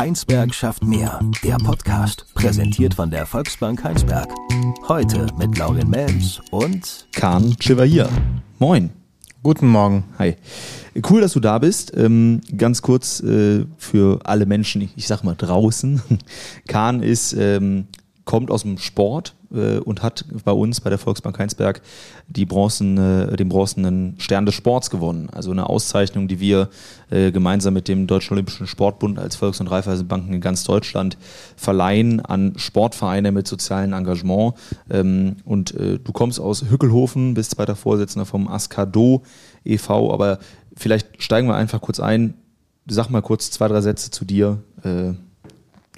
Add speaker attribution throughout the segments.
Speaker 1: Heinsberg schafft mehr. Der Podcast, präsentiert von der Volksbank Heinsberg. Heute mit Laurin Melms und
Speaker 2: Kahn Chevalier. Moin.
Speaker 3: Guten Morgen.
Speaker 2: Hi. Cool, dass du da bist. Ähm, ganz kurz äh, für alle Menschen, ich, ich sag mal draußen. Kahn ist, ähm, kommt aus dem Sport, äh, und hat bei uns bei der Volksbank Heinsberg die Bronzen, äh, den bronzenen Stern des Sports gewonnen. Also eine Auszeichnung, die wir äh, gemeinsam mit dem Deutschen Olympischen Sportbund als Volks- und Raiffeisenbanken in ganz Deutschland verleihen an Sportvereine mit sozialem Engagement. Ähm, und äh, du kommst aus Hückelhofen, bist zweiter Vorsitzender vom Askado e.V., aber vielleicht steigen wir einfach kurz ein. Sag mal kurz zwei, drei Sätze zu dir.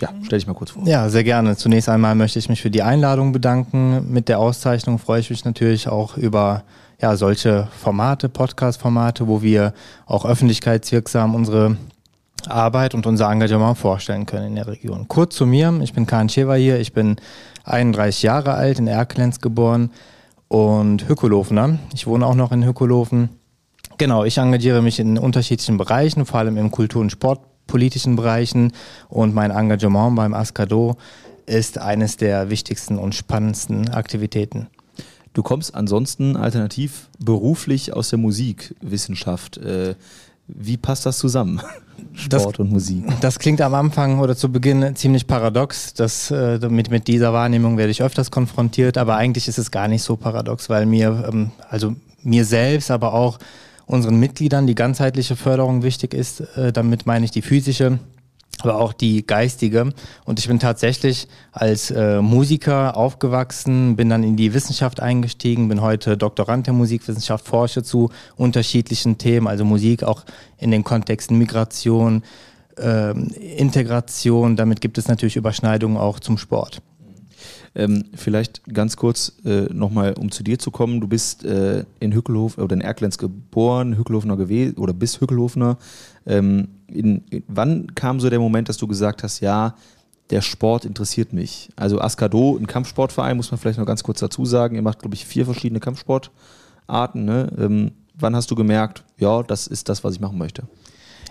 Speaker 2: Ja, stell dich mal kurz vor.
Speaker 3: Ja, sehr gerne. Zunächst einmal möchte ich mich für die Einladung bedanken. Mit der Auszeichnung freue ich mich natürlich auch über ja, solche Formate, Podcast-Formate, wo wir auch öffentlichkeitswirksam unsere Arbeit und unser Engagement vorstellen können in der Region. Kurz zu mir, ich bin Karin Schewa hier, ich bin 31 Jahre alt, in Erkelenz geboren und Hückelofener. Ich wohne auch noch in Hückelofen. Genau, ich engagiere mich in unterschiedlichen Bereichen, vor allem im Kultur- und Sport politischen Bereichen und mein Engagement beim Ascado ist eines der wichtigsten und spannendsten Aktivitäten.
Speaker 2: Du kommst ansonsten alternativ beruflich aus der Musikwissenschaft. Äh, wie passt das zusammen? Sport
Speaker 3: das,
Speaker 2: und Musik.
Speaker 3: Das klingt am Anfang oder zu Beginn ziemlich paradox. Das, äh, mit, mit dieser Wahrnehmung werde ich öfters konfrontiert, aber eigentlich ist es gar nicht so paradox, weil mir, ähm, also mir selbst, aber auch unseren Mitgliedern die ganzheitliche Förderung wichtig ist. Äh, damit meine ich die physische, aber auch die geistige. Und ich bin tatsächlich als äh, Musiker aufgewachsen, bin dann in die Wissenschaft eingestiegen, bin heute Doktorand der Musikwissenschaft, forsche zu unterschiedlichen Themen, also Musik auch in den Kontexten Migration, äh, Integration. Damit gibt es natürlich Überschneidungen auch zum Sport.
Speaker 2: Ähm, vielleicht ganz kurz äh, nochmal, um zu dir zu kommen. Du bist äh, in Hückelhof oder in Erklenz geboren, Hückelhofener gewesen oder bist Hückelhofener. Ähm, in, in, wann kam so der Moment, dass du gesagt hast, ja, der Sport interessiert mich? Also Askado, ein Kampfsportverein, muss man vielleicht noch ganz kurz dazu sagen. Ihr macht, glaube ich, vier verschiedene Kampfsportarten. Ne? Ähm, wann hast du gemerkt, ja, das ist das, was ich machen möchte?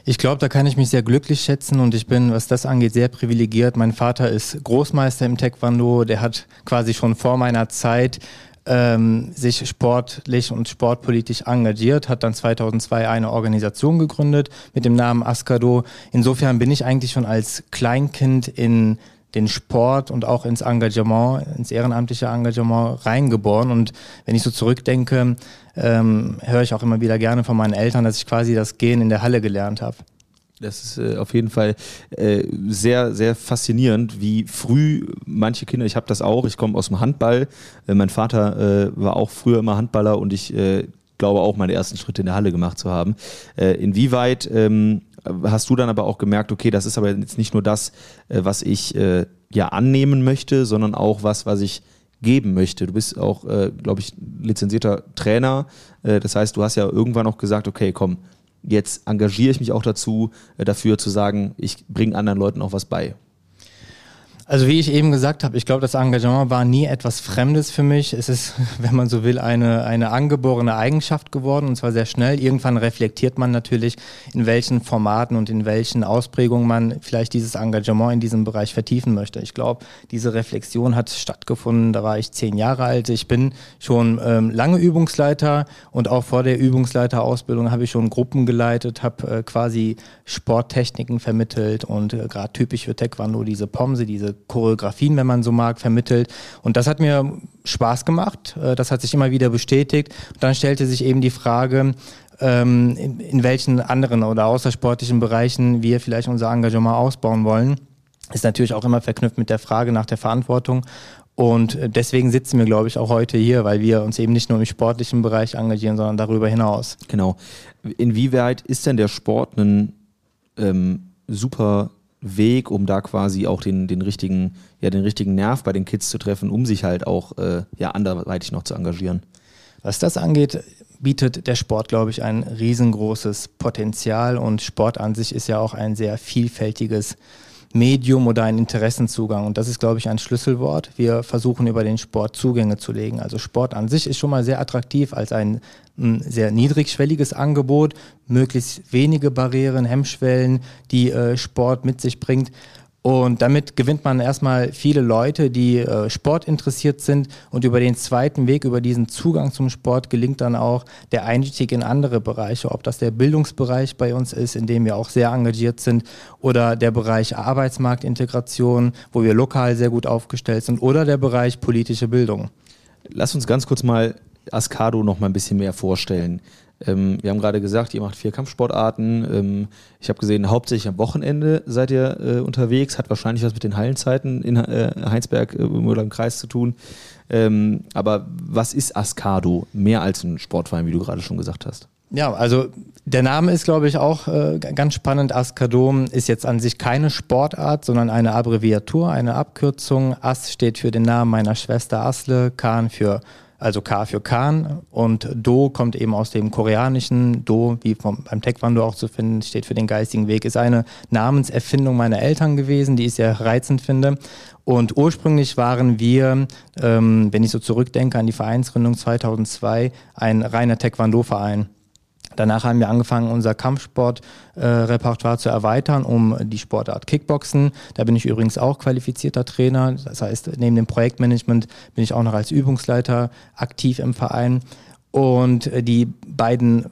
Speaker 3: Ich glaube, da kann ich mich sehr glücklich schätzen und ich bin, was das angeht, sehr privilegiert. Mein Vater ist Großmeister im Taekwondo, der hat quasi schon vor meiner Zeit ähm, sich sportlich und sportpolitisch engagiert, hat dann 2002 eine Organisation gegründet mit dem Namen Askado. Insofern bin ich eigentlich schon als Kleinkind in den Sport und auch ins Engagement, ins ehrenamtliche Engagement reingeboren. Und wenn ich so zurückdenke, ähm, höre ich auch immer wieder gerne von meinen Eltern, dass ich quasi das Gehen in der Halle gelernt habe.
Speaker 2: Das ist äh, auf jeden Fall äh, sehr, sehr faszinierend, wie früh manche Kinder, ich habe das auch, ich komme aus dem Handball, äh, mein Vater äh, war auch früher immer Handballer und ich glaube auch meine ersten Schritte in der Halle gemacht zu haben. Inwieweit ähm, hast du dann aber auch gemerkt, okay, das ist aber jetzt nicht nur das, was ich ja annehmen möchte, sondern auch was, was ich geben möchte. Du bist auch, äh, glaube ich, lizenzierter Trainer. Äh, das heißt, du hast ja irgendwann auch gesagt, okay, komm, jetzt engagiere ich mich auch dazu, äh, dafür zu sagen, ich bringe anderen Leuten auch was bei.
Speaker 3: Also wie ich eben gesagt habe, ich glaube, das Engagement war nie etwas Fremdes für mich. Es ist, wenn man so will, eine, eine angeborene Eigenschaft geworden und zwar sehr schnell. Irgendwann reflektiert man natürlich, in welchen Formaten und in welchen Ausprägungen man vielleicht dieses Engagement in diesem Bereich vertiefen möchte. Ich glaube, diese Reflexion hat stattgefunden, da war ich zehn Jahre alt. Ich bin schon ähm, lange Übungsleiter und auch vor der Übungsleiterausbildung habe ich schon Gruppen geleitet, habe äh, quasi Sporttechniken vermittelt und äh, gerade typisch für Taekwondo diese Pomse, diese Choreografien, wenn man so mag, vermittelt. Und das hat mir Spaß gemacht. Äh, das hat sich immer wieder bestätigt. Und dann stellte sich eben die Frage, ähm, in welchen anderen oder außersportlichen Bereichen wir vielleicht unser Engagement ausbauen wollen. Ist natürlich auch immer verknüpft mit der Frage nach der Verantwortung. Und äh, deswegen sitzen wir, glaube ich, auch heute hier, weil wir uns eben nicht nur im sportlichen Bereich engagieren, sondern darüber hinaus.
Speaker 2: Genau. Inwieweit ist denn der Sport ein ähm, super Weg, um da quasi auch den, den richtigen, ja, den richtigen Nerv bei den Kids zu treffen, um sich halt auch äh, ja, anderweitig noch zu engagieren.
Speaker 3: Was das angeht, bietet der Sport, glaube ich, ein riesengroßes Potenzial und Sport an sich ist ja auch ein sehr vielfältiges Medium oder ein Interessenzugang. Und das ist, glaube ich, ein Schlüsselwort. Wir versuchen über den Sport Zugänge zu legen. Also Sport an sich ist schon mal sehr attraktiv als ein, ein sehr niedrigschwelliges Angebot, möglichst wenige Barrieren, Hemmschwellen, die äh, Sport mit sich bringt. Und damit gewinnt man erstmal viele Leute, die äh, Sport interessiert sind. Und über den zweiten Weg, über diesen Zugang zum Sport, gelingt dann auch der Einstieg in andere Bereiche. Ob das der Bildungsbereich bei uns ist, in dem wir auch sehr engagiert sind, oder der Bereich Arbeitsmarktintegration, wo wir lokal sehr gut aufgestellt sind, oder der Bereich politische Bildung.
Speaker 2: Lass uns ganz kurz mal Ascado noch mal ein bisschen mehr vorstellen. Ähm, wir haben gerade gesagt, ihr macht vier Kampfsportarten. Ähm, ich habe gesehen, hauptsächlich am Wochenende seid ihr äh, unterwegs. Hat wahrscheinlich was mit den Hallenzeiten in äh, Heinsberg äh, oder im Kreis zu tun. Ähm, aber was ist Ascado? Mehr als ein Sportverein, wie du gerade schon gesagt hast.
Speaker 3: Ja, also der Name ist, glaube ich, auch äh, ganz spannend. Ascadom ist jetzt an sich keine Sportart, sondern eine Abbreviatur, eine Abkürzung. As steht für den Namen meiner Schwester Asle, Kahn für also K für Khan und Do kommt eben aus dem koreanischen. Do, wie vom, beim Taekwondo auch zu finden, steht für den geistigen Weg, ist eine Namenserfindung meiner Eltern gewesen, die ich sehr reizend finde. Und ursprünglich waren wir, ähm, wenn ich so zurückdenke an die Vereinsgründung 2002, ein reiner Taekwondo-Verein. Danach haben wir angefangen, unser Kampfsportrepertoire äh, zu erweitern um die Sportart Kickboxen. Da bin ich übrigens auch qualifizierter Trainer. Das heißt, neben dem Projektmanagement bin ich auch noch als Übungsleiter aktiv im Verein. Und äh, die beiden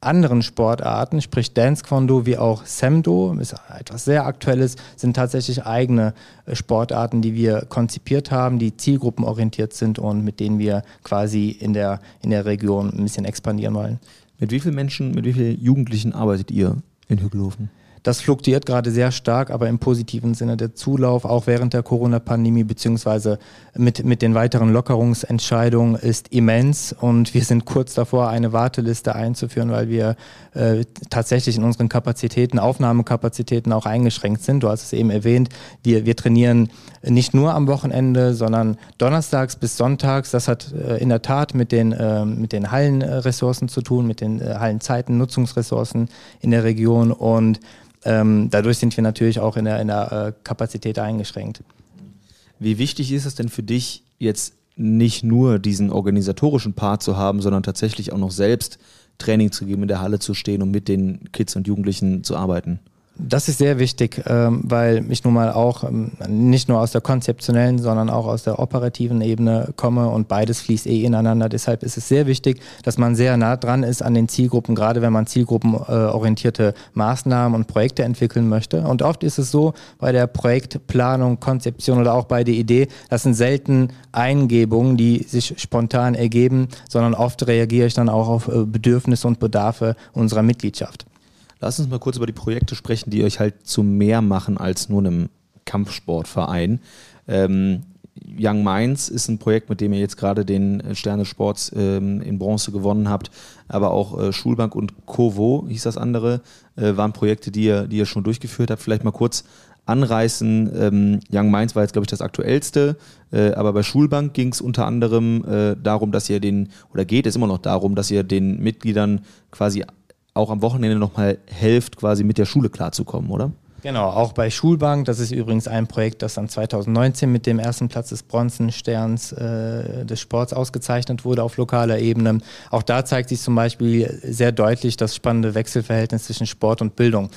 Speaker 3: anderen Sportarten, sprich Dance Kwando wie auch Semdo, ist etwas sehr Aktuelles, sind tatsächlich eigene äh, Sportarten, die wir konzipiert haben, die zielgruppenorientiert sind und mit denen wir quasi in der, in der Region ein bisschen expandieren wollen.
Speaker 2: Mit wie vielen Menschen, mit wie vielen Jugendlichen arbeitet ihr in Hügelhofen?
Speaker 3: Das fluktuiert gerade sehr stark, aber im positiven Sinne. Der Zulauf, auch während der Corona-Pandemie, beziehungsweise mit, mit den weiteren Lockerungsentscheidungen, ist immens. Und wir sind kurz davor, eine Warteliste einzuführen, weil wir äh, tatsächlich in unseren Kapazitäten, Aufnahmekapazitäten auch eingeschränkt sind. Du hast es eben erwähnt, wir, wir trainieren nicht nur am Wochenende, sondern donnerstags bis sonntags. Das hat äh, in der Tat mit den, äh, mit den Hallenressourcen zu tun, mit den äh, Hallenzeiten, Nutzungsressourcen in der Region. Und ähm, dadurch sind wir natürlich auch in der, in der äh, Kapazität eingeschränkt.
Speaker 2: Wie wichtig ist es denn für dich, jetzt nicht nur diesen organisatorischen Part zu haben, sondern tatsächlich auch noch selbst Training zu geben, in der Halle zu stehen und mit den Kids und Jugendlichen zu arbeiten?
Speaker 3: Das ist sehr wichtig, ähm, weil ich nun mal auch ähm, nicht nur aus der konzeptionellen, sondern auch aus der operativen Ebene komme und beides fließt eh ineinander. Deshalb ist es sehr wichtig, dass man sehr nah dran ist an den Zielgruppen, gerade wenn man zielgruppenorientierte Maßnahmen und Projekte entwickeln möchte. Und oft ist es so bei der Projektplanung, Konzeption oder auch bei der Idee, das sind selten Eingebungen, die sich spontan ergeben, sondern oft reagiere ich dann auch auf äh, Bedürfnisse und Bedarfe unserer Mitgliedschaft.
Speaker 2: Lass uns mal kurz über die Projekte sprechen, die euch halt zu mehr machen als nur einem Kampfsportverein. Ähm, Young Minds ist ein Projekt, mit dem ihr jetzt gerade den Stern des Sports ähm, in Bronze gewonnen habt, aber auch äh, Schulbank und Kovo hieß das andere, äh, waren Projekte, die ihr, die ihr schon durchgeführt habt. Vielleicht mal kurz anreißen. Ähm, Young Minds war jetzt, glaube ich, das aktuellste, äh, aber bei Schulbank ging es unter anderem äh, darum, dass ihr den, oder geht es immer noch darum, dass ihr den Mitgliedern quasi auch am Wochenende nochmal helft, quasi mit der Schule klarzukommen, oder?
Speaker 3: Genau, auch bei Schulbank. Das ist übrigens ein Projekt, das dann 2019 mit dem ersten Platz des Bronzensterns äh, des Sports ausgezeichnet wurde auf lokaler Ebene. Auch da zeigt sich zum Beispiel sehr deutlich das spannende Wechselverhältnis zwischen Sport und Bildung.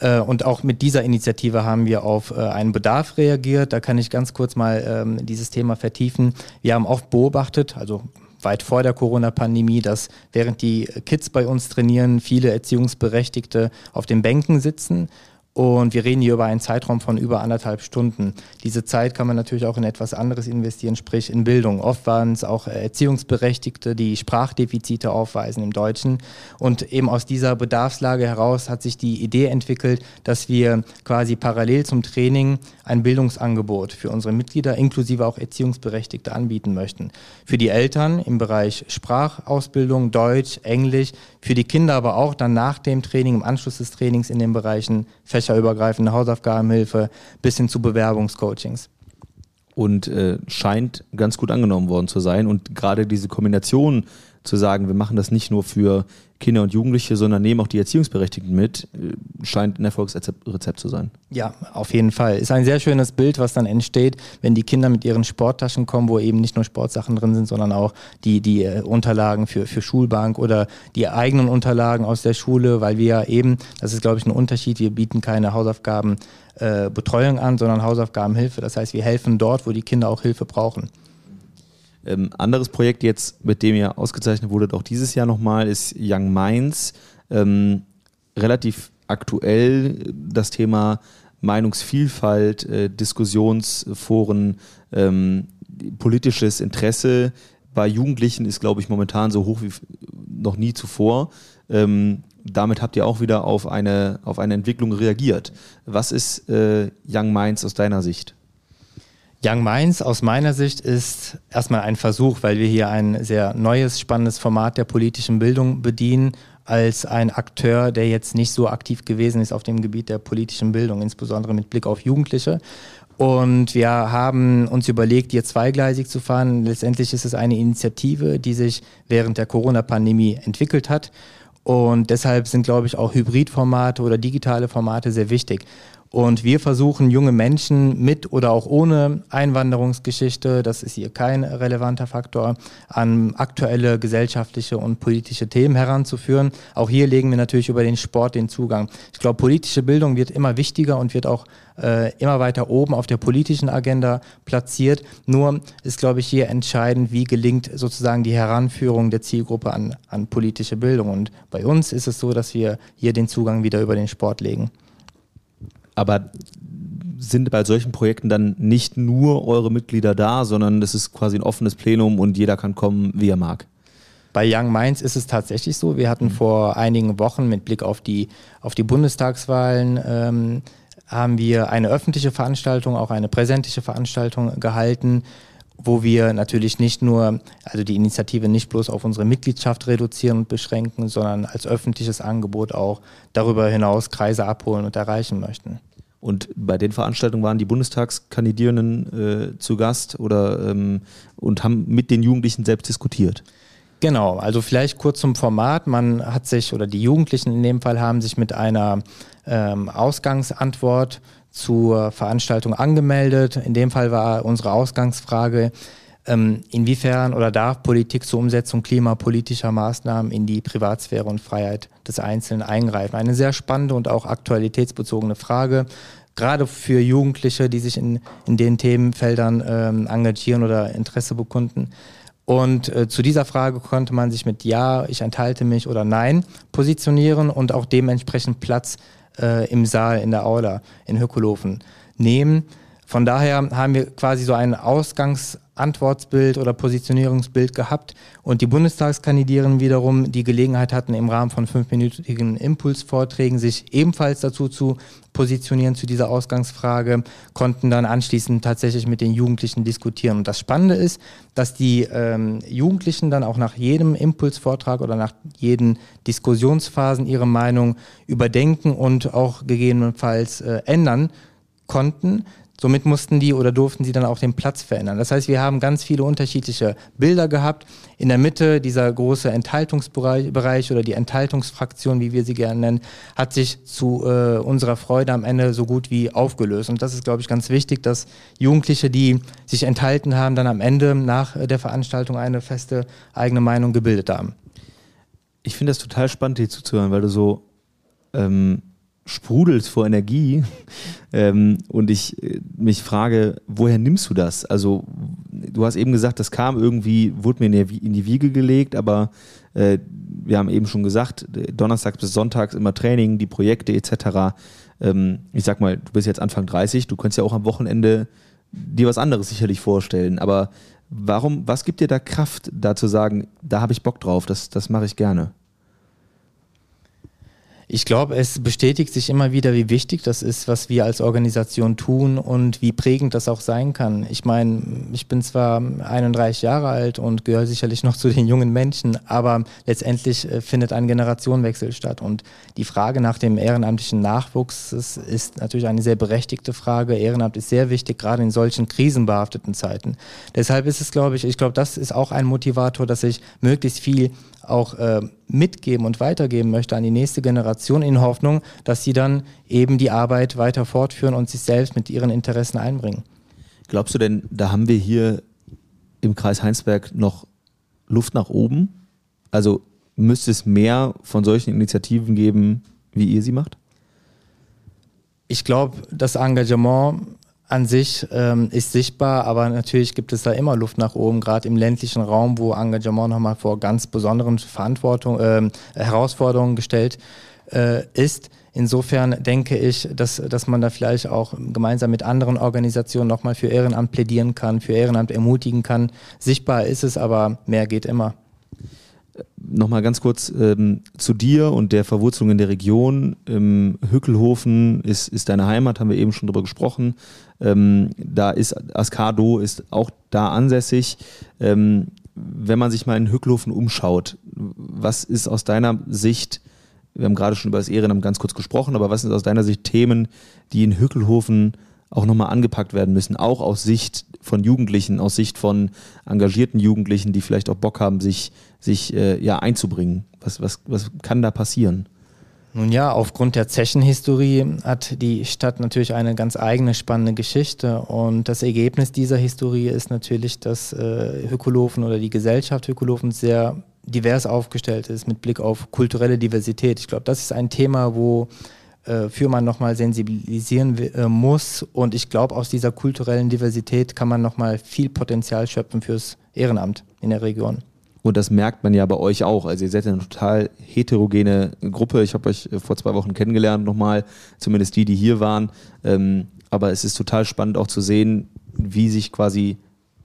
Speaker 3: Äh, und auch mit dieser Initiative haben wir auf äh, einen Bedarf reagiert. Da kann ich ganz kurz mal ähm, dieses Thema vertiefen. Wir haben oft beobachtet, also weit vor der Corona-Pandemie, dass während die Kids bei uns trainieren, viele Erziehungsberechtigte auf den Bänken sitzen und wir reden hier über einen Zeitraum von über anderthalb Stunden. Diese Zeit kann man natürlich auch in etwas anderes investieren, sprich in Bildung. Oft waren es auch Erziehungsberechtigte, die Sprachdefizite aufweisen im Deutschen. Und eben aus dieser Bedarfslage heraus hat sich die Idee entwickelt, dass wir quasi parallel zum Training ein Bildungsangebot für unsere Mitglieder inklusive auch Erziehungsberechtigte anbieten möchten. Für die Eltern im Bereich Sprachausbildung, Deutsch, Englisch, für die Kinder aber auch dann nach dem Training, im Anschluss des Trainings in den Bereichen fächerübergreifende Hausaufgabenhilfe bis hin zu Bewerbungscoachings.
Speaker 2: Und äh, scheint ganz gut angenommen worden zu sein. Und gerade diese Kombination zu sagen, wir machen das nicht nur für Kinder und Jugendliche, sondern nehmen auch die Erziehungsberechtigten mit, äh, scheint ein Erfolgsrezept zu sein.
Speaker 3: Ja, auf jeden Fall. Ist ein sehr schönes Bild, was dann entsteht, wenn die Kinder mit ihren Sporttaschen kommen, wo eben nicht nur Sportsachen drin sind, sondern auch die, die äh, Unterlagen für, für Schulbank oder die eigenen Unterlagen aus der Schule, weil wir ja eben, das ist glaube ich ein Unterschied, wir bieten keine Hausaufgabenbetreuung äh, an, sondern Hausaufgabenhilfe. Das heißt, wir helfen dort, wo die Kinder auch Hilfe brauchen.
Speaker 2: Ähm, anderes Projekt jetzt, mit dem ihr ausgezeichnet wurdet, auch dieses Jahr nochmal, ist Young Minds. Ähm, relativ aktuell das Thema Meinungsvielfalt, äh, Diskussionsforen, ähm, politisches Interesse bei Jugendlichen ist, glaube ich, momentan so hoch wie noch nie zuvor. Ähm, damit habt ihr auch wieder auf eine, auf eine Entwicklung reagiert. Was ist äh, Young Minds aus deiner Sicht?
Speaker 3: Young Minds aus meiner Sicht ist erstmal ein Versuch, weil wir hier ein sehr neues, spannendes Format der politischen Bildung bedienen, als ein Akteur, der jetzt nicht so aktiv gewesen ist auf dem Gebiet der politischen Bildung, insbesondere mit Blick auf Jugendliche. Und wir haben uns überlegt, hier zweigleisig zu fahren. Letztendlich ist es eine Initiative, die sich während der Corona-Pandemie entwickelt hat. Und deshalb sind, glaube ich, auch Hybridformate oder digitale Formate sehr wichtig. Und wir versuchen junge Menschen mit oder auch ohne Einwanderungsgeschichte, das ist hier kein relevanter Faktor, an aktuelle gesellschaftliche und politische Themen heranzuführen. Auch hier legen wir natürlich über den Sport den Zugang. Ich glaube, politische Bildung wird immer wichtiger und wird auch äh, immer weiter oben auf der politischen Agenda platziert. Nur ist, glaube ich, hier entscheidend, wie gelingt sozusagen die Heranführung der Zielgruppe an, an politische Bildung. Und bei uns ist es so, dass wir hier den Zugang wieder über den Sport legen.
Speaker 2: Aber sind bei solchen Projekten dann nicht nur eure Mitglieder da, sondern es ist quasi ein offenes Plenum und jeder kann kommen, wie er mag?
Speaker 3: Bei Young Minds ist es tatsächlich so. Wir hatten mhm. vor einigen Wochen mit Blick auf die, auf die Bundestagswahlen ähm, haben wir eine öffentliche Veranstaltung, auch eine präsentische Veranstaltung gehalten, wo wir natürlich nicht nur, also die Initiative nicht bloß auf unsere Mitgliedschaft reduzieren und beschränken, sondern als öffentliches Angebot auch darüber hinaus Kreise abholen und erreichen möchten.
Speaker 2: Und bei den Veranstaltungen waren die Bundestagskandidierenden äh, zu Gast oder ähm, und haben mit den Jugendlichen selbst diskutiert.
Speaker 3: Genau, also vielleicht kurz zum Format. Man hat sich, oder die Jugendlichen in dem Fall haben sich mit einer ähm, Ausgangsantwort zur Veranstaltung angemeldet. In dem Fall war unsere Ausgangsfrage, ähm, inwiefern oder darf Politik zur Umsetzung klimapolitischer Maßnahmen in die Privatsphäre und Freiheit des Einzelnen eingreifen? Eine sehr spannende und auch aktualitätsbezogene Frage, gerade für Jugendliche, die sich in, in den Themenfeldern ähm, engagieren oder Interesse bekunden. Und äh, zu dieser Frage konnte man sich mit Ja, ich enthalte mich oder Nein positionieren und auch dementsprechend Platz äh, im Saal, in der Aula in Hökolofen nehmen. Von daher haben wir quasi so ein Ausgangsantwortbild oder Positionierungsbild gehabt und die Bundestagskandidierenden wiederum die Gelegenheit hatten, im Rahmen von fünfminütigen Impulsvorträgen sich ebenfalls dazu zu positionieren zu dieser Ausgangsfrage, konnten dann anschließend tatsächlich mit den Jugendlichen diskutieren. Und das Spannende ist, dass die ähm, Jugendlichen dann auch nach jedem Impulsvortrag oder nach jeden Diskussionsphasen ihre Meinung überdenken und auch gegebenenfalls äh, ändern konnten. Somit mussten die oder durften sie dann auch den Platz verändern. Das heißt, wir haben ganz viele unterschiedliche Bilder gehabt. In der Mitte dieser große Enthaltungsbereich oder die Enthaltungsfraktion, wie wir sie gerne nennen, hat sich zu äh, unserer Freude am Ende so gut wie aufgelöst. Und das ist, glaube ich, ganz wichtig, dass Jugendliche, die sich enthalten haben, dann am Ende nach der Veranstaltung eine feste eigene Meinung gebildet haben.
Speaker 2: Ich finde das total spannend, dir zuzuhören, weil du so ähm sprudelst vor Energie ähm, und ich äh, mich frage, woher nimmst du das? Also du hast eben gesagt, das kam irgendwie, wurde mir in die Wiege gelegt, aber äh, wir haben eben schon gesagt, Donnerstags bis Sonntags immer Training, die Projekte etc. Ähm, ich sag mal, du bist jetzt Anfang 30, du könntest ja auch am Wochenende dir was anderes sicherlich vorstellen, aber warum, was gibt dir da Kraft, da zu sagen, da habe ich Bock drauf, das, das mache ich gerne?
Speaker 3: Ich glaube, es bestätigt sich immer wieder, wie wichtig das ist, was wir als Organisation tun und wie prägend das auch sein kann. Ich meine, ich bin zwar 31 Jahre alt und gehöre sicherlich noch zu den jungen Menschen, aber letztendlich äh, findet ein Generationenwechsel statt. Und die Frage nach dem ehrenamtlichen Nachwuchs ist, natürlich eine sehr berechtigte Frage. Ehrenamt ist sehr wichtig, gerade in solchen krisenbehafteten Zeiten. Deshalb ist es, glaube ich, ich glaube, das ist auch ein Motivator, dass ich möglichst viel auch äh, mitgeben und weitergeben möchte an die nächste Generation in Hoffnung, dass sie dann eben die Arbeit weiter fortführen und sich selbst mit ihren Interessen einbringen.
Speaker 2: Glaubst du denn, da haben wir hier im Kreis Heinsberg noch Luft nach oben? Also müsste es mehr von solchen Initiativen geben, wie ihr sie macht?
Speaker 3: Ich glaube, das Engagement an sich ähm, ist sichtbar, aber natürlich gibt es da immer Luft nach oben, gerade im ländlichen Raum, wo Engagement nochmal vor ganz besonderen Verantwortung, äh, Herausforderungen gestellt äh, ist. Insofern denke ich, dass, dass man da vielleicht auch gemeinsam mit anderen Organisationen nochmal für Ehrenamt plädieren kann, für Ehrenamt ermutigen kann. Sichtbar ist es, aber mehr geht immer.
Speaker 2: Nochmal ganz kurz ähm, zu dir und der Verwurzelung in der Region. Ähm, Hückelhofen ist, ist deine Heimat, haben wir eben schon drüber gesprochen. Ähm, da ist Ascado ist auch da ansässig. Ähm, wenn man sich mal in Hückelhofen umschaut, was ist aus deiner Sicht, wir haben gerade schon über das Ehrenamt ganz kurz gesprochen, aber was sind aus deiner Sicht Themen, die in Hückelhofen auch nochmal angepackt werden müssen, auch aus Sicht von Jugendlichen, aus Sicht von engagierten Jugendlichen, die vielleicht auch Bock haben, sich, sich äh, ja, einzubringen. Was, was, was kann da passieren?
Speaker 3: Nun ja, aufgrund der Zechenhistorie hat die Stadt natürlich eine ganz eigene spannende Geschichte und das Ergebnis dieser Historie ist natürlich, dass äh, Hückelofen oder die Gesellschaft Hückelofen sehr divers aufgestellt ist mit Blick auf kulturelle Diversität. Ich glaube, das ist ein Thema, wo für man nochmal sensibilisieren äh, muss. Und ich glaube, aus dieser kulturellen Diversität kann man nochmal viel Potenzial schöpfen fürs Ehrenamt in der Region.
Speaker 2: Und das merkt man ja bei euch auch. Also ihr seid eine total heterogene Gruppe. Ich habe euch äh, vor zwei Wochen kennengelernt nochmal, zumindest die, die hier waren. Ähm, aber es ist total spannend auch zu sehen, wie sich quasi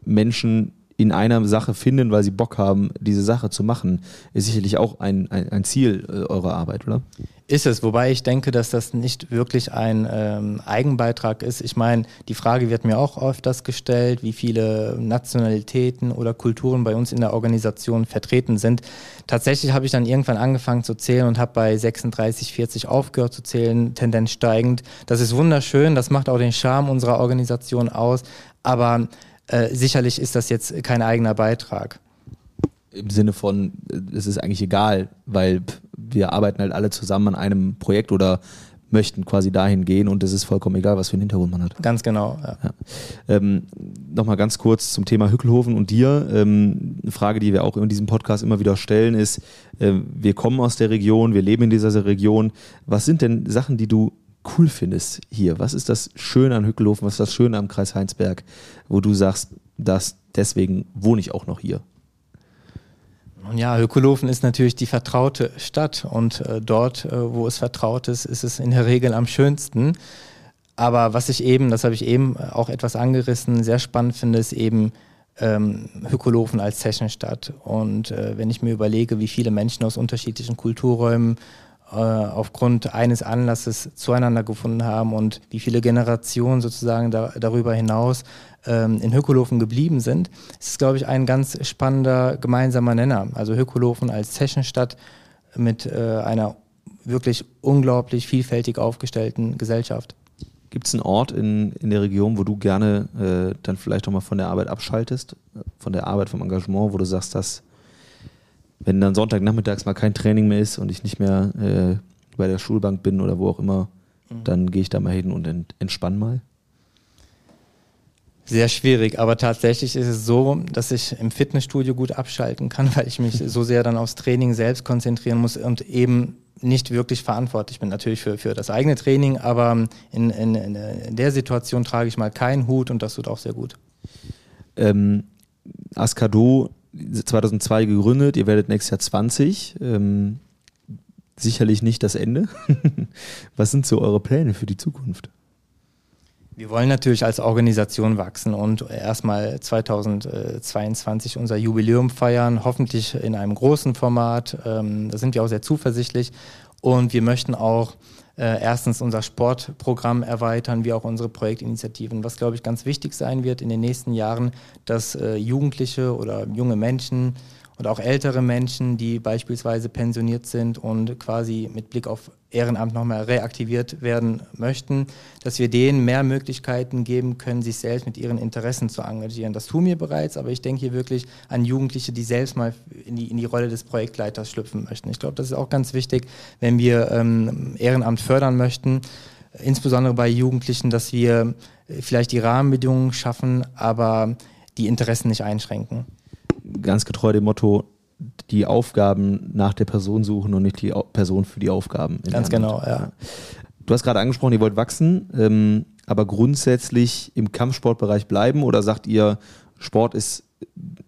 Speaker 2: Menschen in einer Sache finden, weil sie Bock haben, diese Sache zu machen, ist sicherlich auch ein, ein, ein Ziel äh, eurer Arbeit, oder?
Speaker 3: Ist es, wobei ich denke, dass das nicht wirklich ein ähm, Eigenbeitrag ist. Ich meine, die Frage wird mir auch öfters gestellt, wie viele Nationalitäten oder Kulturen bei uns in der Organisation vertreten sind. Tatsächlich habe ich dann irgendwann angefangen zu zählen und habe bei 36, 40 aufgehört zu zählen, Tendenz steigend. Das ist wunderschön, das macht auch den Charme unserer Organisation aus, aber äh, sicherlich ist das jetzt kein eigener Beitrag.
Speaker 2: Im Sinne von, es ist eigentlich egal, weil wir arbeiten halt alle zusammen an einem Projekt oder möchten quasi dahin gehen und es ist vollkommen egal, was für einen Hintergrund man hat.
Speaker 3: Ganz genau. Ja.
Speaker 2: Ja. Ähm, Nochmal ganz kurz zum Thema Hückelhofen und dir. Ähm, eine Frage, die wir auch in diesem Podcast immer wieder stellen, ist, äh, wir kommen aus der Region, wir leben in dieser Region. Was sind denn Sachen, die du cool findest hier? Was ist das Schöne an Hückelhofen? Was ist das Schöne am Kreis Heinsberg, wo du sagst, dass deswegen wohne ich auch noch hier?
Speaker 3: Ja, Hückelhofen ist natürlich die vertraute Stadt und äh, dort, äh, wo es vertraut ist, ist es in der Regel am schönsten. Aber was ich eben, das habe ich eben auch etwas angerissen, sehr spannend finde, ist eben ähm, Hückelhofen als Zechenstadt. Und äh, wenn ich mir überlege, wie viele Menschen aus unterschiedlichen Kulturräumen aufgrund eines Anlasses zueinander gefunden haben und wie viele Generationen sozusagen da, darüber hinaus ähm, in Hökolofen geblieben sind, ist glaube ich, ein ganz spannender gemeinsamer Nenner. Also Hökolofen als Zechenstadt mit äh, einer wirklich unglaublich vielfältig aufgestellten Gesellschaft.
Speaker 2: Gibt es einen Ort in, in der Region, wo du gerne äh, dann vielleicht auch mal von der Arbeit abschaltest, von der Arbeit, vom Engagement, wo du sagst, dass wenn dann Sonntagnachmittags mal kein Training mehr ist und ich nicht mehr äh, bei der Schulbank bin oder wo auch immer, mhm. dann gehe ich da mal hin und ent, entspann mal?
Speaker 3: Sehr schwierig, aber tatsächlich ist es so, dass ich im Fitnessstudio gut abschalten kann, weil ich mich so sehr dann aufs Training selbst konzentrieren muss und eben nicht wirklich verantwortlich bin. Natürlich für, für das eigene Training, aber in, in, in der Situation trage ich mal keinen Hut und das tut auch sehr gut.
Speaker 2: Ähm, Ascado 2002 gegründet, ihr werdet nächstes Jahr 20. Ähm, sicherlich nicht das Ende. Was sind so eure Pläne für die Zukunft?
Speaker 3: Wir wollen natürlich als Organisation wachsen und erstmal 2022 unser Jubiläum feiern, hoffentlich in einem großen Format. Ähm, da sind wir auch sehr zuversichtlich. Und wir möchten auch äh, erstens unser Sportprogramm erweitern, wie auch unsere Projektinitiativen. Was, glaube ich, ganz wichtig sein wird in den nächsten Jahren, dass äh, Jugendliche oder junge Menschen und auch ältere Menschen, die beispielsweise pensioniert sind und quasi mit Blick auf Ehrenamt nochmal reaktiviert werden möchten, dass wir denen mehr Möglichkeiten geben können, sich selbst mit ihren Interessen zu engagieren. Das tun wir bereits, aber ich denke hier wirklich an Jugendliche, die selbst mal in die, in die Rolle des Projektleiters schlüpfen möchten. Ich glaube, das ist auch ganz wichtig, wenn wir ähm, Ehrenamt fördern möchten, insbesondere bei Jugendlichen, dass wir vielleicht die Rahmenbedingungen schaffen, aber die Interessen nicht einschränken
Speaker 2: ganz getreu dem Motto, die Aufgaben nach der Person suchen und nicht die Person für die Aufgaben.
Speaker 3: Ganz genau, ja.
Speaker 2: Du hast gerade angesprochen, ihr wollt wachsen, ähm, aber grundsätzlich im Kampfsportbereich bleiben oder sagt ihr, Sport ist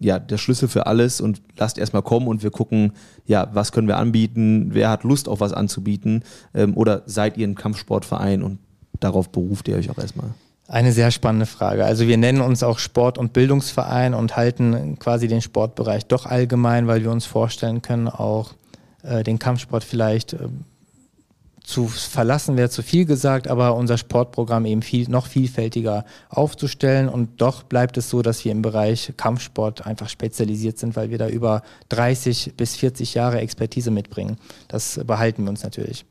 Speaker 2: ja der Schlüssel für alles und lasst erstmal kommen und wir gucken, ja, was können wir anbieten, wer hat Lust auf was anzubieten ähm, oder seid ihr ein Kampfsportverein und darauf beruft ihr euch auch erstmal?
Speaker 3: Eine sehr spannende Frage. Also wir nennen uns auch Sport- und Bildungsverein und halten quasi den Sportbereich doch allgemein, weil wir uns vorstellen können, auch äh, den Kampfsport vielleicht äh, zu verlassen wäre zu viel gesagt, aber unser Sportprogramm eben viel, noch vielfältiger aufzustellen. Und doch bleibt es so, dass wir im Bereich Kampfsport einfach spezialisiert sind, weil wir da über 30 bis 40 Jahre Expertise mitbringen. Das behalten wir uns natürlich.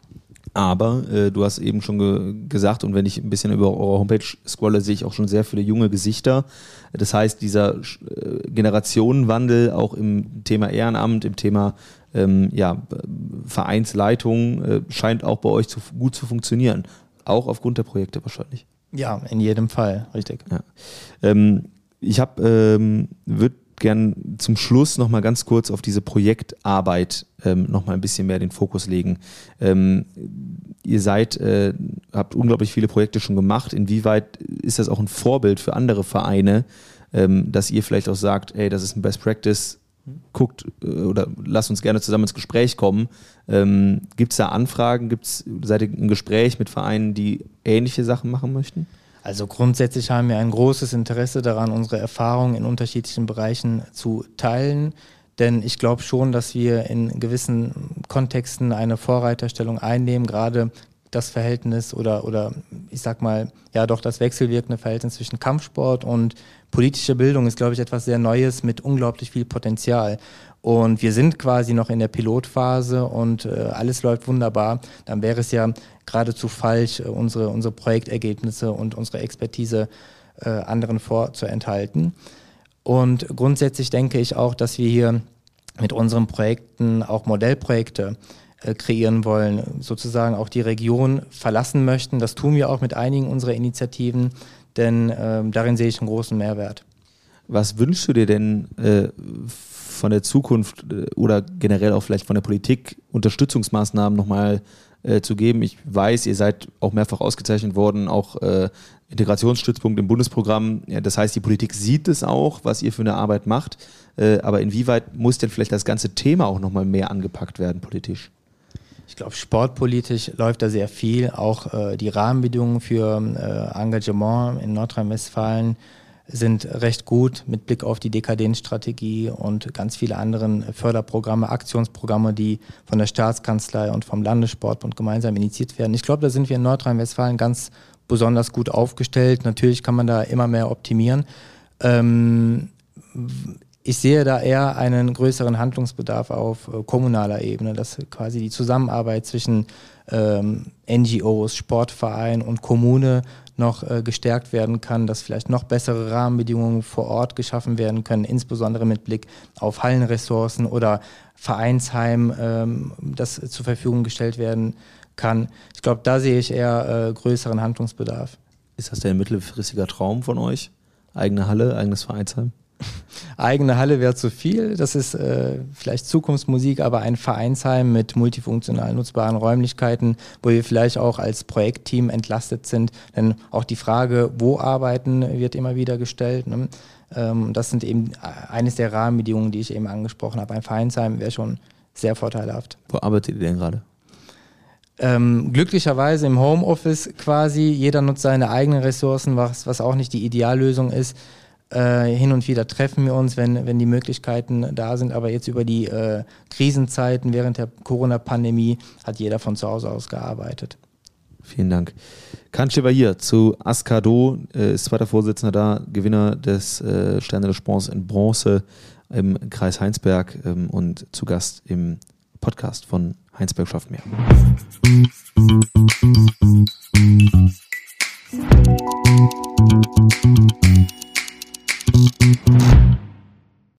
Speaker 2: Aber äh, du hast eben schon ge gesagt, und wenn ich ein bisschen über eure Homepage scrolle, sehe ich auch schon sehr viele junge Gesichter. Das heißt, dieser äh, Generationenwandel auch im Thema Ehrenamt, im Thema ähm, ja, Vereinsleitung äh, scheint auch bei euch zu, gut zu funktionieren. Auch aufgrund der Projekte wahrscheinlich.
Speaker 3: Ja, in jedem Fall, richtig.
Speaker 2: Ja. Ähm, ich habe, ähm, würde gern zum Schluss noch mal ganz kurz auf diese Projektarbeit ähm, noch mal ein bisschen mehr den Fokus legen. Ähm, ihr seid, äh, habt unglaublich viele Projekte schon gemacht. Inwieweit ist das auch ein Vorbild für andere Vereine, ähm, dass ihr vielleicht auch sagt, ey, das ist ein Best Practice, guckt äh, oder lasst uns gerne zusammen ins Gespräch kommen. Ähm, Gibt es da Anfragen? Gibt's, seid ihr im Gespräch mit Vereinen, die ähnliche Sachen machen möchten?
Speaker 3: Also grundsätzlich haben wir ein großes Interesse daran, unsere Erfahrungen in unterschiedlichen Bereichen zu teilen. Denn ich glaube schon, dass wir in gewissen Kontexten eine Vorreiterstellung einnehmen, gerade das Verhältnis oder, oder ich sag mal, ja doch das wechselwirkende Verhältnis zwischen Kampfsport und politischer Bildung ist, glaube ich, etwas sehr Neues mit unglaublich viel Potenzial. Und wir sind quasi noch in der Pilotphase und äh, alles läuft wunderbar. Dann wäre es ja geradezu falsch, äh, unsere, unsere Projektergebnisse und unsere Expertise äh, anderen vorzuenthalten. Und grundsätzlich denke ich auch, dass wir hier mit unseren Projekten auch Modellprojekte äh, kreieren wollen, sozusagen auch die Region verlassen möchten. Das tun wir auch mit einigen unserer Initiativen, denn ähm, darin sehe ich einen großen Mehrwert.
Speaker 2: Was wünschst du dir denn äh, von der Zukunft äh, oder generell auch vielleicht von der Politik Unterstützungsmaßnahmen nochmal äh, zu geben? Ich weiß, ihr seid auch mehrfach ausgezeichnet worden, auch äh, Integrationsstützpunkt im Bundesprogramm. Ja, das heißt, die Politik sieht es auch, was ihr für eine Arbeit macht. Äh, aber inwieweit muss denn vielleicht das ganze Thema auch nochmal mehr angepackt werden politisch?
Speaker 3: Ich glaube, sportpolitisch läuft da sehr viel. Auch äh, die Rahmenbedingungen für äh, Engagement in Nordrhein-Westfalen sind recht gut mit Blick auf die Dekadenzstrategie und ganz viele anderen Förderprogramme, Aktionsprogramme, die von der Staatskanzlei und vom Landessportbund gemeinsam initiiert werden. Ich glaube, da sind wir in Nordrhein-Westfalen ganz besonders gut aufgestellt. Natürlich kann man da immer mehr optimieren. Ähm, ich sehe da eher einen größeren Handlungsbedarf auf äh, kommunaler Ebene, dass quasi die Zusammenarbeit zwischen ähm, NGOs, Sportvereinen und Kommune noch äh, gestärkt werden kann, dass vielleicht noch bessere Rahmenbedingungen vor Ort geschaffen werden können, insbesondere mit Blick auf Hallenressourcen oder Vereinsheim, ähm, das zur Verfügung gestellt werden kann. Ich glaube, da sehe ich eher äh, größeren Handlungsbedarf.
Speaker 2: Ist das der mittelfristiger Traum von euch? Eigene Halle, eigenes Vereinsheim?
Speaker 3: Eigene Halle wäre zu viel. Das ist äh, vielleicht Zukunftsmusik, aber ein Vereinsheim mit multifunktional nutzbaren Räumlichkeiten, wo wir vielleicht auch als Projektteam entlastet sind. Denn auch die Frage, wo arbeiten, wird immer wieder gestellt. Ne? Ähm, das sind eben eines der Rahmenbedingungen, die ich eben angesprochen habe. Ein Vereinsheim wäre schon sehr vorteilhaft.
Speaker 2: Wo arbeitet ihr denn gerade?
Speaker 3: Ähm, glücklicherweise im Homeoffice quasi. Jeder nutzt seine eigenen Ressourcen, was, was auch nicht die Ideallösung ist. Äh, hin und wieder treffen wir uns, wenn, wenn die Möglichkeiten da sind. Aber jetzt über die äh, Krisenzeiten während der Corona-Pandemie hat jeder von zu Hause aus gearbeitet.
Speaker 2: Vielen Dank. Kanche war hier zu Askado, äh, ist zweiter Vorsitzender da, Gewinner des äh, Sterne des Sports in Bronze im Kreis Heinsberg ähm, und zu Gast im Podcast von Heinsberg schafft mehr. Musik